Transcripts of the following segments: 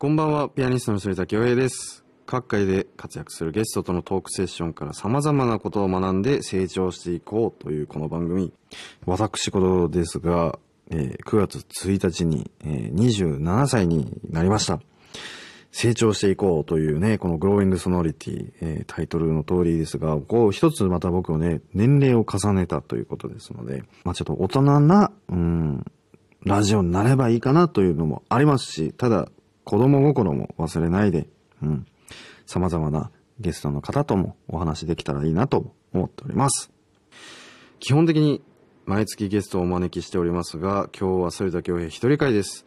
こんばんは、ピアニストの反田恭平です。各界で活躍するゲストとのトークセッションから様々なことを学んで成長していこうというこの番組。私事ですが、えー9月1日に、えー27歳になりました。成長していこうというね、このグローイングソノリティ、えータイトルの通りですが、こう一つまた僕をね、年齢を重ねたということですので、まあちょっと大人な、うん、ラジオになればいいかなというのもありますし、ただ、子供心も忘れないで、うん、様々なゲストの方ともお話できたらいいなと思っております。基本的に毎月ゲストをお招きしておりますが、今日は反田恭平一人会です。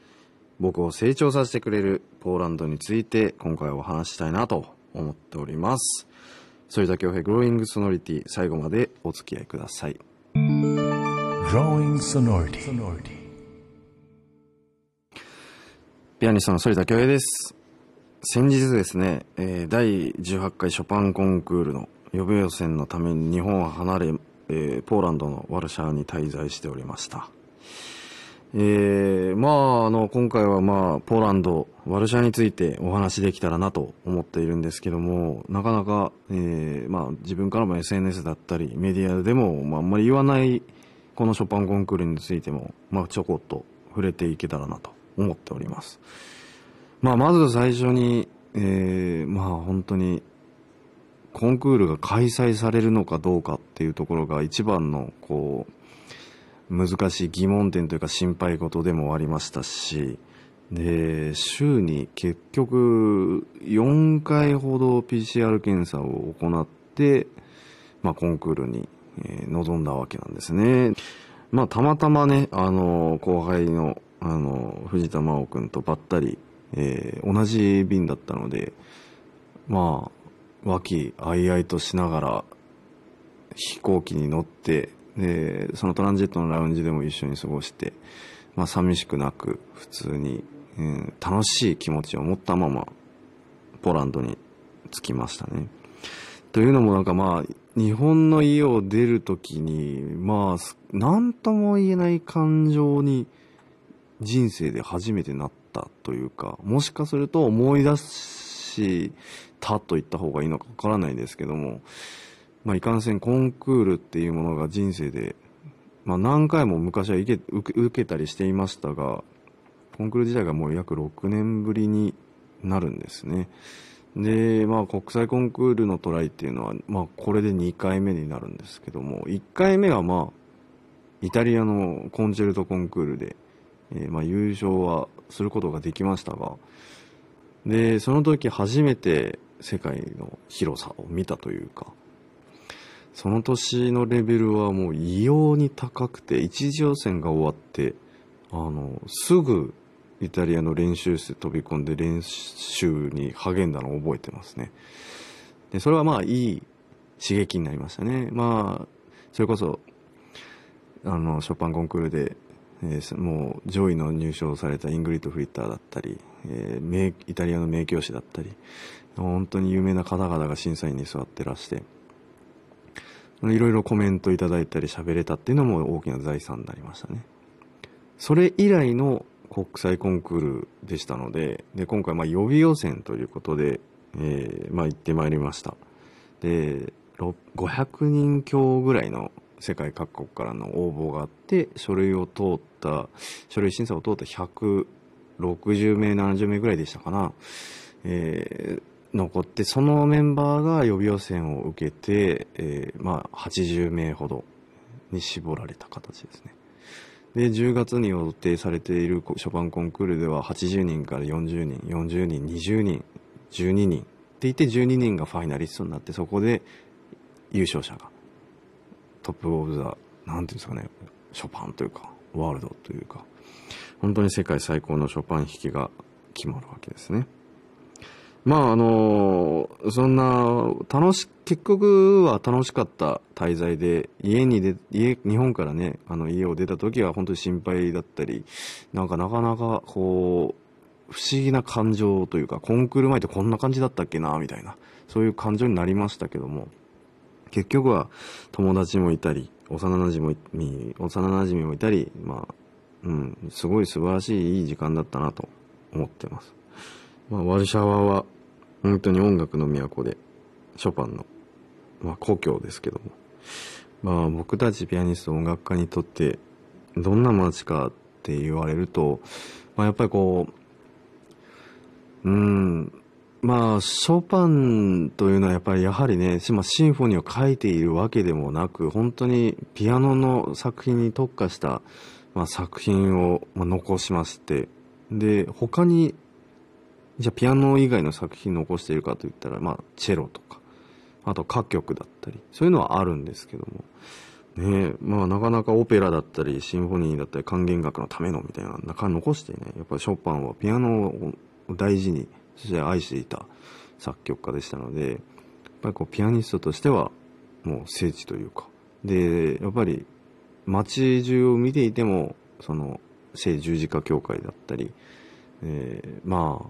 僕を成長させてくれるポーランドについて今回お話したいなと思っております。反田恭平グローイングソノリティ最後までお付き合いください。Growing sonority. ピアニストの反田恭平です。先日ですね、えー第18回ショパンコンクールの予備予選のために日本を離れ、えーポーランドのワルシャワに滞在しておりました。えーまあ、あの、今回はまあ、ポーランド、ワルシャワについてお話できたらなと思っているんですけども、なかなか、えーまあ、自分からも SNS だったり、メディアでも、まあ、あんまり言わない、このショパンコンクールについても、まあ、ちょこっと触れていけたらなと思っております。まあ、まず最初に、えーまあ、本当に、コンクールが開催されるのかどうかっていうところが一番の、こう、難しい疑問点というか心配事でもありましたし、で、週に結局4回ほど PCR 検査を行って、まあコンクールに、えー臨んだわけなんですね。まあたまたまね、あの、後輩の、あの、藤田真央くんとばったり、えー同じ便だったので、まあ、和気あいあいとしながら、飛行機に乗って、で、そのトランジットのラウンジでも一緒に過ごして、まあ寂しくなく、普通に、うん楽しい気持ちを持ったまま、ポランドに着きましたね。というのもなんかまあ、日本の家を出るときに、まあ、すなんとも言えない感情に人生で初めてなったというか、もしかすると思い出したと言った方がいいのかわからないですけども、まあ、いかんせんコンクールっていうものが人生で、まあ、何回も昔は受け受けたりしていましたが、コンクール自体がもう約6年ぶりになるんですね。で、まあ、国際コンクールのトライっていうのは、まあ、これで2回目になるんですけども、1回目はまあ、イタリアのコンチェルトコンクールで、えーまあ、優勝はすることができましたが、で、その時初めて世界の広さを見たというか、その年のレベルはもう異様に高くて、一次予選が終わって、あの、すぐイタリアの練習室飛び込んで練習に励んだのを覚えてますね。で、それはまあいい刺激になりましたね。まあ、それこそ、あの、ショパンコンクールで、えーもう上位の入賞されたイングリッド・フリッターだったり、えーイタリアの名教師だったり、本当に有名な方々が審査員に座ってらして、いろいろコメントいただいたり喋れたっていうのも大きな財産になりましたね。それ以来の国際コンクールでしたので、で、今回まあ予備予選ということで、えーまあ行ってまいりました。で、500人強ぐらいの世界各国からの応募があって、書類を通った、書類審査を通った160名、70名ぐらいでしたかな。えー残って、そのメンバーが予備予選を受けて、えーまあ80名ほどに絞られた形ですね。で、10月に予定されているショパンコンクールでは80人から40人、40人、20人、12人って言って12人がファイナリストになって、そこで優勝者がトップオブザ、なんていうんですかね、ショパンというか、ワールドというか、本当に世界最高のショパン弾きが決まるわけですね。まああのそんな、楽し、結局は楽しかった滞在で、家にで、家、日本からね、あの家を出た時は本当に心配だったり、なんかなかなかこう、不思議な感情というか、コンクール前ってこんな感じだったっけな、みたいな、そういう感情になりましたけども、結局は友達もいたり、幼馴染も、幼馴染もいたり、まあ、うん、すごい素晴らしいいい時間だったなと思ってます。まあ、ワルシャワは本当に音楽の都で、ショパンの、まあ、故郷ですけども、まあ、僕たちピアニスト音楽家にとってどんな街かって言われると、まあ、やっぱりこううんまあショパンというのはやっぱりやはりね、シンフォニーを書いているわけでもなく本当にピアノの作品に特化した、まあ、作品をまあ残しましてで他にじゃピアノ以外の作品残しているかといったら、まあ、チェロとかあと歌曲だったりそういうのはあるんですけどもねまあなかなかオペラだったりシンフォニーだったり管弦楽のためのみたいな中残してねやっぱりショパンはピアノを大事にそして愛していた作曲家でしたのでやっぱりこうピアニストとしてはもう聖地というか。でやっぱり街中を見ていてもその聖十字架教会だったり、えー、まあ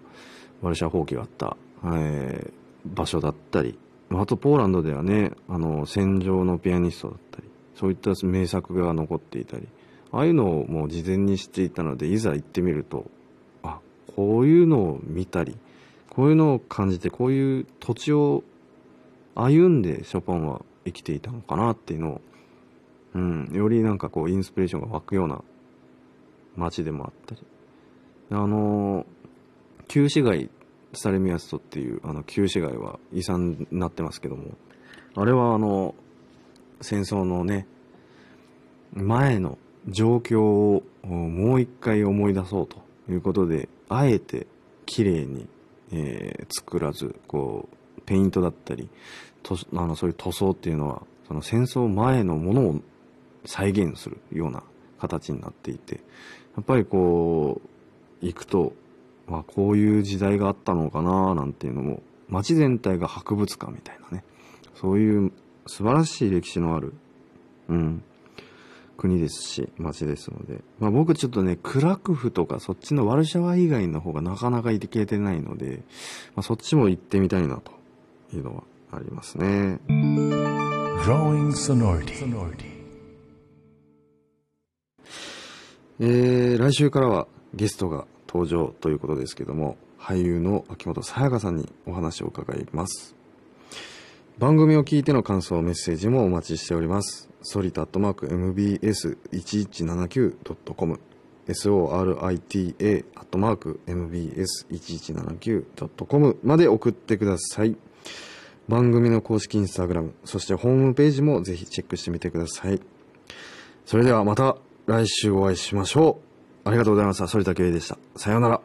ワルシャワ法があった、えー、場所だったりあとポーランドではねあの戦場のピアニストだったりそういった名作が残っていたりああいうのをもう事前に知っていたのでいざ行ってみるとあこういうのを見たりこういうのを感じてこういう土地を歩んでショパンは生きていたのかなっていうのを、うん、よりなんかこうインスピレーションが湧くような街でもあったり。あの旧市街スタレミアストっていうあの旧市街は遺産になってますけども。あれはあの戦争のね前の状況をもう一回思い出そうということであえて綺麗に、えー、作らずこうペイントだったりとあのそういう塗装っていうのはその戦争前のものを再現するような形になっていてやっぱりこう行くと、まあ、こういう時代があったのかななんていうのも街全体が博物館みたいなねそういう素晴らしい歴史のある、うん、国ですし、街ですので。まあ僕ちょっとね、クラクフとかそっちのワルシャワ以外の方がなかなか行けてないので、まあ、そっちも行ってみたいなというのはありますね。えー、来週からはゲストが登場ということですけども、俳優の秋元さやかさんにお話を伺います。番組を聞いての感想、メッセージもお待ちしております。ソリタットマーク MBS1179.com sorita アットマーク MBS1179.com まで送ってください。番組の公式インスタグラム、そしてホームページもぜひチェックしてみてください。それではまた来週お会いしましょう。ありがとうございました。反田圭でした。さようなら。